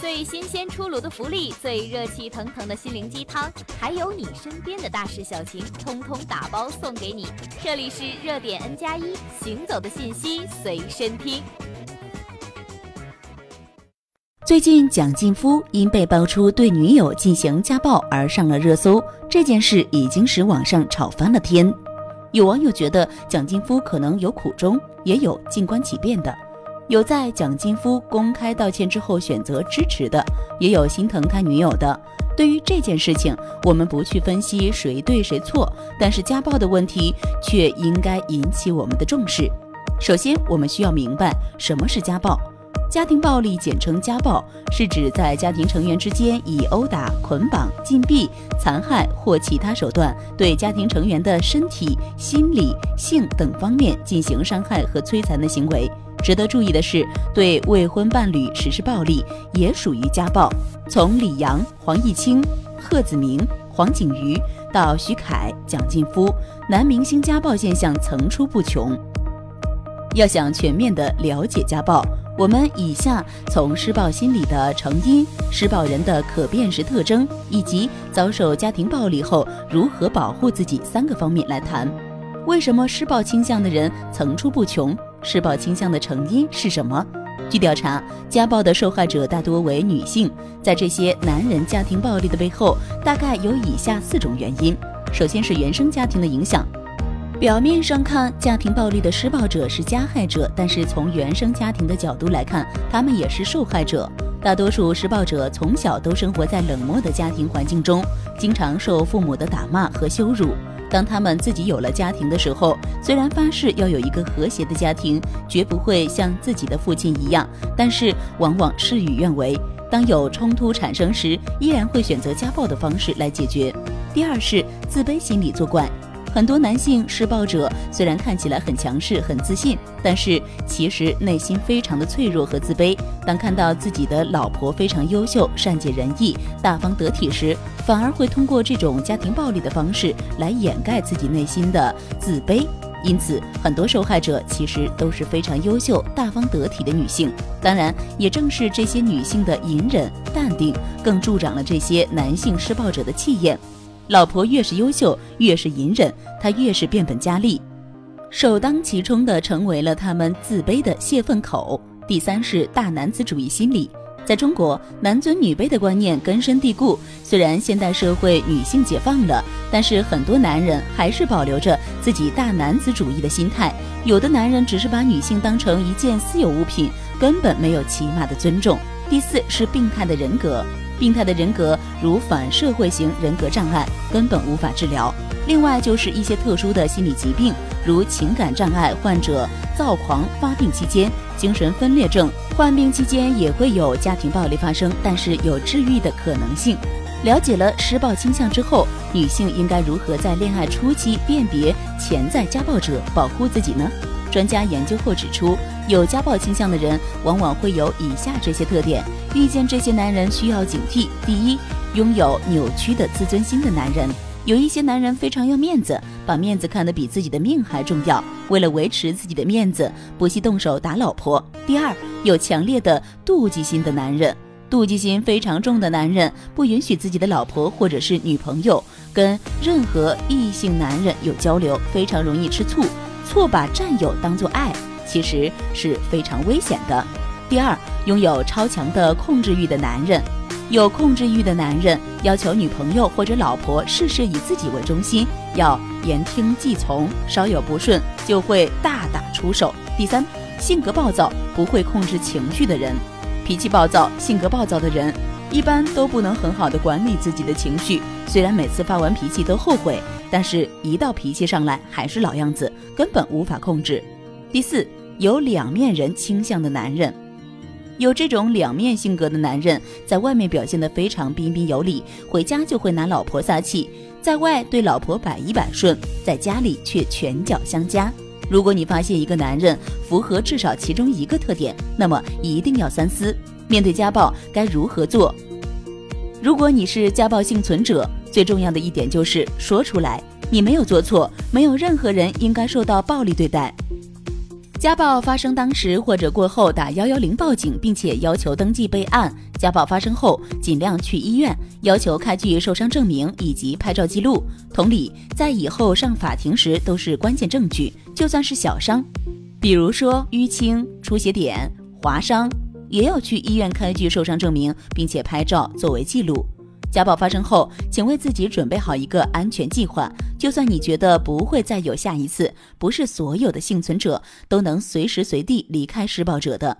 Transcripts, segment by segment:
最新鲜出炉的福利，最热气腾腾的心灵鸡汤，还有你身边的大事小情，通通打包送给你。这里是热点 N 加一，行走的信息随身听。最近，蒋劲夫因被爆出对女友进行家暴而上了热搜，这件事已经使网上吵翻了天。有网友觉得蒋劲夫可能有苦衷，也有静观其变的。有在蒋劲夫公开道歉之后选择支持的，也有心疼他女友的。对于这件事情，我们不去分析谁对谁错，但是家暴的问题却应该引起我们的重视。首先，我们需要明白什么是家暴。家庭暴力简称家暴，是指在家庭成员之间以殴打、捆绑、禁闭、残害或其他手段对家庭成员的身体、心理、性等方面进行伤害和摧残的行为。值得注意的是，对未婚伴侣实施暴力也属于家暴。从李阳、黄毅清、贺子明、黄景瑜到徐凯、蒋劲夫，男明星家暴现象层出不穷。要想全面的了解家暴，我们以下从施暴心理的成因、施暴人的可辨识特征，以及遭受家庭暴力后如何保护自己三个方面来谈。为什么施暴倾向的人层出不穷？施暴倾向的成因是什么？据调查，家暴的受害者大多为女性。在这些男人家庭暴力的背后，大概有以下四种原因：首先是原生家庭的影响。表面上看，家庭暴力的施暴者是加害者，但是从原生家庭的角度来看，他们也是受害者。大多数施暴者从小都生活在冷漠的家庭环境中，经常受父母的打骂和羞辱。当他们自己有了家庭的时候，虽然发誓要有一个和谐的家庭，绝不会像自己的父亲一样，但是往往事与愿违。当有冲突产生时，依然会选择家暴的方式来解决。第二是自卑心理作怪。很多男性施暴者虽然看起来很强势、很自信，但是其实内心非常的脆弱和自卑。当看到自己的老婆非常优秀、善解人意、大方得体时，反而会通过这种家庭暴力的方式来掩盖自己内心的自卑。因此，很多受害者其实都是非常优秀、大方得体的女性。当然，也正是这些女性的隐忍、淡定，更助长了这些男性施暴者的气焰。老婆越是优秀，越是隐忍，他越是变本加厉，首当其冲的成为了他们自卑的泄愤口。第三是大男子主义心理，在中国，男尊女卑的观念根深蒂固。虽然现代社会女性解放了，但是很多男人还是保留着自己大男子主义的心态。有的男人只是把女性当成一件私有物品，根本没有起码的尊重。第四是病态的人格。病态的人格如反社会型人格障碍，根本无法治疗。另外就是一些特殊的心理疾病，如情感障碍患者躁狂发病期间、精神分裂症患病期间也会有家庭暴力发生，但是有治愈的可能性。了解了施暴倾向之后，女性应该如何在恋爱初期辨别潜在家暴者，保护自己呢？专家研究后指出，有家暴倾向的人往往会有以下这些特点。遇见这些男人需要警惕：第一，拥有扭曲的自尊心的男人。有一些男人非常要面子，把面子看得比自己的命还重要，为了维持自己的面子，不惜动手打老婆。第二，有强烈的妒忌心的男人。妒忌心非常重的男人，不允许自己的老婆或者是女朋友跟任何异性男人有交流，非常容易吃醋。错把占有当作爱，其实是非常危险的。第二，拥有超强的控制欲的男人，有控制欲的男人要求女朋友或者老婆事事以自己为中心，要言听计从，稍有不顺就会大打出手。第三，性格暴躁，不会控制情绪的人，脾气暴躁、性格暴躁的人。一般都不能很好的管理自己的情绪，虽然每次发完脾气都后悔，但是一到脾气上来还是老样子，根本无法控制。第四，有两面人倾向的男人，有这种两面性格的男人，在外面表现得非常彬彬有礼，回家就会拿老婆撒气，在外对老婆百依百顺，在家里却拳脚相加。如果你发现一个男人符合至少其中一个特点，那么一定要三思。面对家暴该如何做？如果你是家暴幸存者，最重要的一点就是说出来，你没有做错，没有任何人应该受到暴力对待。家暴发生当时或者过后打幺幺零报警，并且要求登记备案。家暴发生后，尽量去医院，要求开具受伤证明以及拍照记录。同理，在以后上法庭时都是关键证据。就算是小伤，比如说淤青、出血点、划伤，也要去医院开具受伤证明，并且拍照作为记录。家暴发生后，请为自己准备好一个安全计划。就算你觉得不会再有下一次，不是所有的幸存者都能随时随地离开施暴者的。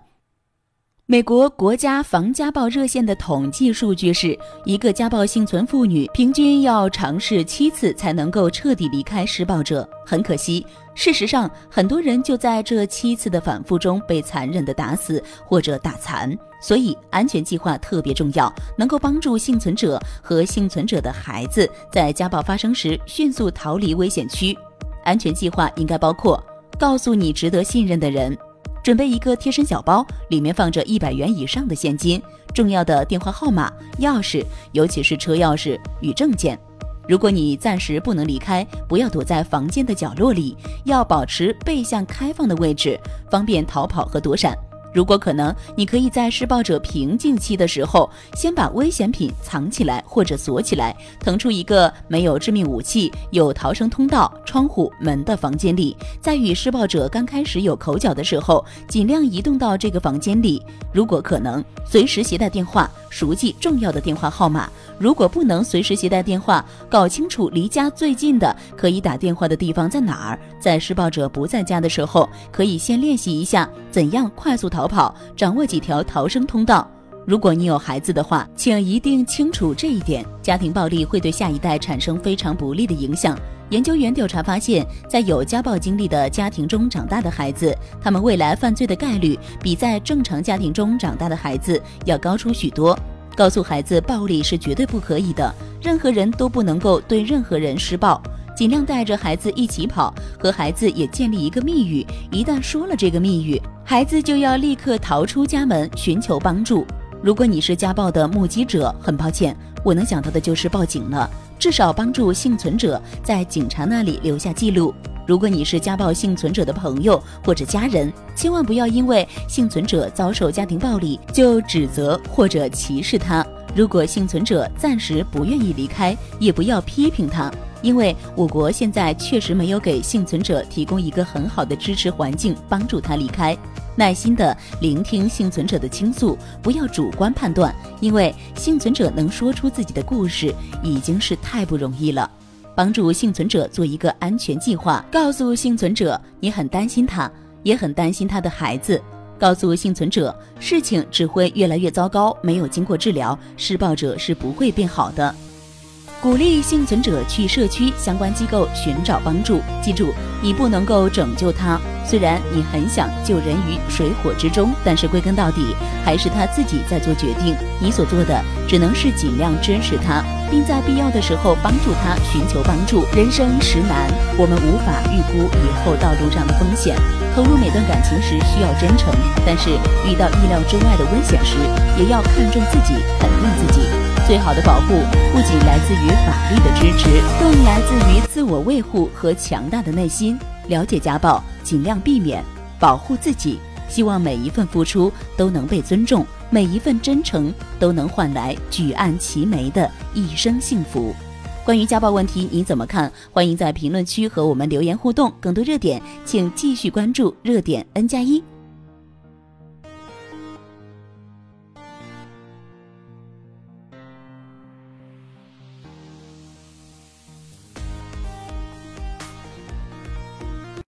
美国国家防家暴热线的统计数据是，一个家暴幸存妇女平均要尝试七次才能够彻底离开施暴者。很可惜，事实上，很多人就在这七次的反复中被残忍的打死或者打残。所以，安全计划特别重要，能够帮助幸存者和幸存者的孩子在家暴发生时迅速逃离危险区。安全计划应该包括告诉你值得信任的人。准备一个贴身小包，里面放着一百元以上的现金、重要的电话号码、钥匙，尤其是车钥匙与证件。如果你暂时不能离开，不要躲在房间的角落里，要保持背向开放的位置，方便逃跑和躲闪。如果可能，你可以在施暴者平静期的时候，先把危险品藏起来或者锁起来，腾出一个没有致命武器、有逃生通道、窗户、门的房间里。在与施暴者刚开始有口角的时候，尽量移动到这个房间里。如果可能，随时携带电话，熟记重要的电话号码。如果不能随时携带电话，搞清楚离家最近的可以打电话的地方在哪儿。在施暴者不在家的时候，可以先练习一下怎样快速逃逃跑，掌握几条逃生通道。如果你有孩子的话，请一定清楚这一点：家庭暴力会对下一代产生非常不利的影响。研究员调查发现，在有家暴经历的家庭中长大的孩子，他们未来犯罪的概率比在正常家庭中长大的孩子要高出许多。告诉孩子，暴力是绝对不可以的，任何人都不能够对任何人施暴。尽量带着孩子一起跑，和孩子也建立一个密语。一旦说了这个密语，孩子就要立刻逃出家门，寻求帮助。如果你是家暴的目击者，很抱歉，我能想到的就是报警了，至少帮助幸存者在警察那里留下记录。如果你是家暴幸存者的朋友或者家人，千万不要因为幸存者遭受家庭暴力就指责或者歧视他。如果幸存者暂时不愿意离开，也不要批评他，因为我国现在确实没有给幸存者提供一个很好的支持环境，帮助他离开。耐心的聆听幸存者的倾诉，不要主观判断，因为幸存者能说出自己的故事已经是太不容易了。帮助幸存者做一个安全计划，告诉幸存者你很担心他，也很担心他的孩子。告诉幸存者，事情只会越来越糟糕，没有经过治疗，施暴者是不会变好的。鼓励幸存者去社区相关机构寻找帮助。记住，你不能够拯救他。虽然你很想救人于水火之中，但是归根到底还是他自己在做决定。你所做的只能是尽量支持他，并在必要的时候帮助他寻求帮助。人生实难，我们无法预估以后道路上的风险。投入每段感情时需要真诚，但是遇到意料之外的危险时，也要看重自己，肯定自己。最好的保护不仅来自于法律的支持，更来自于自我维护和强大的内心。了解家暴，尽量避免，保护自己。希望每一份付出都能被尊重，每一份真诚都能换来举案齐眉的一生幸福。关于家暴问题，你怎么看？欢迎在评论区和我们留言互动。更多热点，请继续关注热点 N 加一。